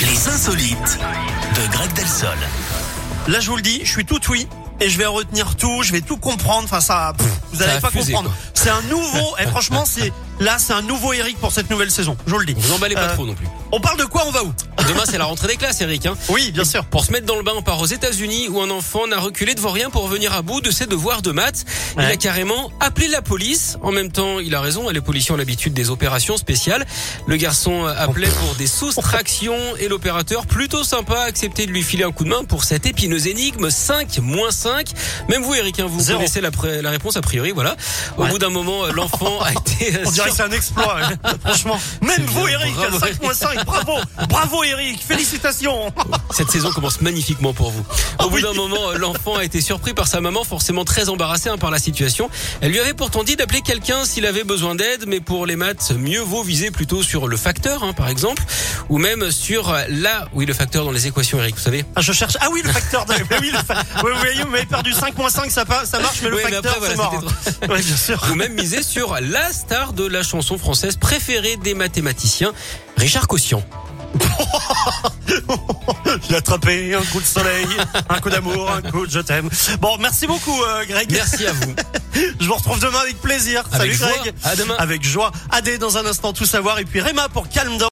Les insolites de Greg Delsol. Là, je vous le dis, je suis tout oui et je vais retenir tout, je vais tout comprendre. Enfin, ça, pff, vous Ça allez a pas fusé, comprendre. quoi. C'est un nouveau. et franchement, c'est là, c'est un nouveau Eric pour cette nouvelle saison. Je vous le dis. Vous emballez pas Euh, trop non plus. On parle de quoi On va où? Demain, c'est la rentrée des classes, Eric. Hein. Oui, bien sûr. Pour se mettre dans le bain, on part aux États-Unis où un enfant n'a reculé devant rien pour venir à bout de ses devoirs de maths. Il a carrément appelé la police. En même temps, il a raison, les policiers ont l'habitude des opérations spéciales. Le garçon appelait pour des soustractions et l'opérateur, plutôt sympa, a accepté de lui filer un coup de main pour cette épineuse énigme 5 moins 5. Même vous, Eric, hein, vous Zéro. connaissez la, réponse a priori, voilà. Au Ouais. bout d'un moment, euh, l'enfant a été... euh, On dirait que c'est un exploit. ouais. Franchement, même vous, Eric, bravo, 5.5, bravo, bravo, Eric, félicitations. Cette saison commence magnifiquement pour vous. Au Ah bout oui. d'un moment, l'enfant a été surpris par sa maman, forcément très embarrassée hein, par la situation. Elle lui avait pourtant dit d'appeler quelqu'un s'il avait besoin d'aide, mais pour les maths, mieux vaut viser plutôt sur le facteur, hein, par exemple, ou même sur la, oui, le facteur dans les équations, Eric, vous savez. Ah, je cherche. Ah oui, le facteur. De... Oui, le fa- oui, oui, vous m'avez perdu 5.5, ça, ça marche, mais le Oui, facteur, c'est voilà, mort. Oui, bien sûr. Ou même miser sur la star de la chanson française préférée des mathématiciens, Richard Cossian. J'ai attrapé un coup de soleil, un coup d'amour, un coup de je t'aime. Bon, merci beaucoup, euh, Greg. Merci à vous. Je vous retrouve demain avec plaisir. Avec Salut, joie. Greg. À demain. Avec joie. Adé dans un instant, tout savoir. Et puis Réma pour Calme.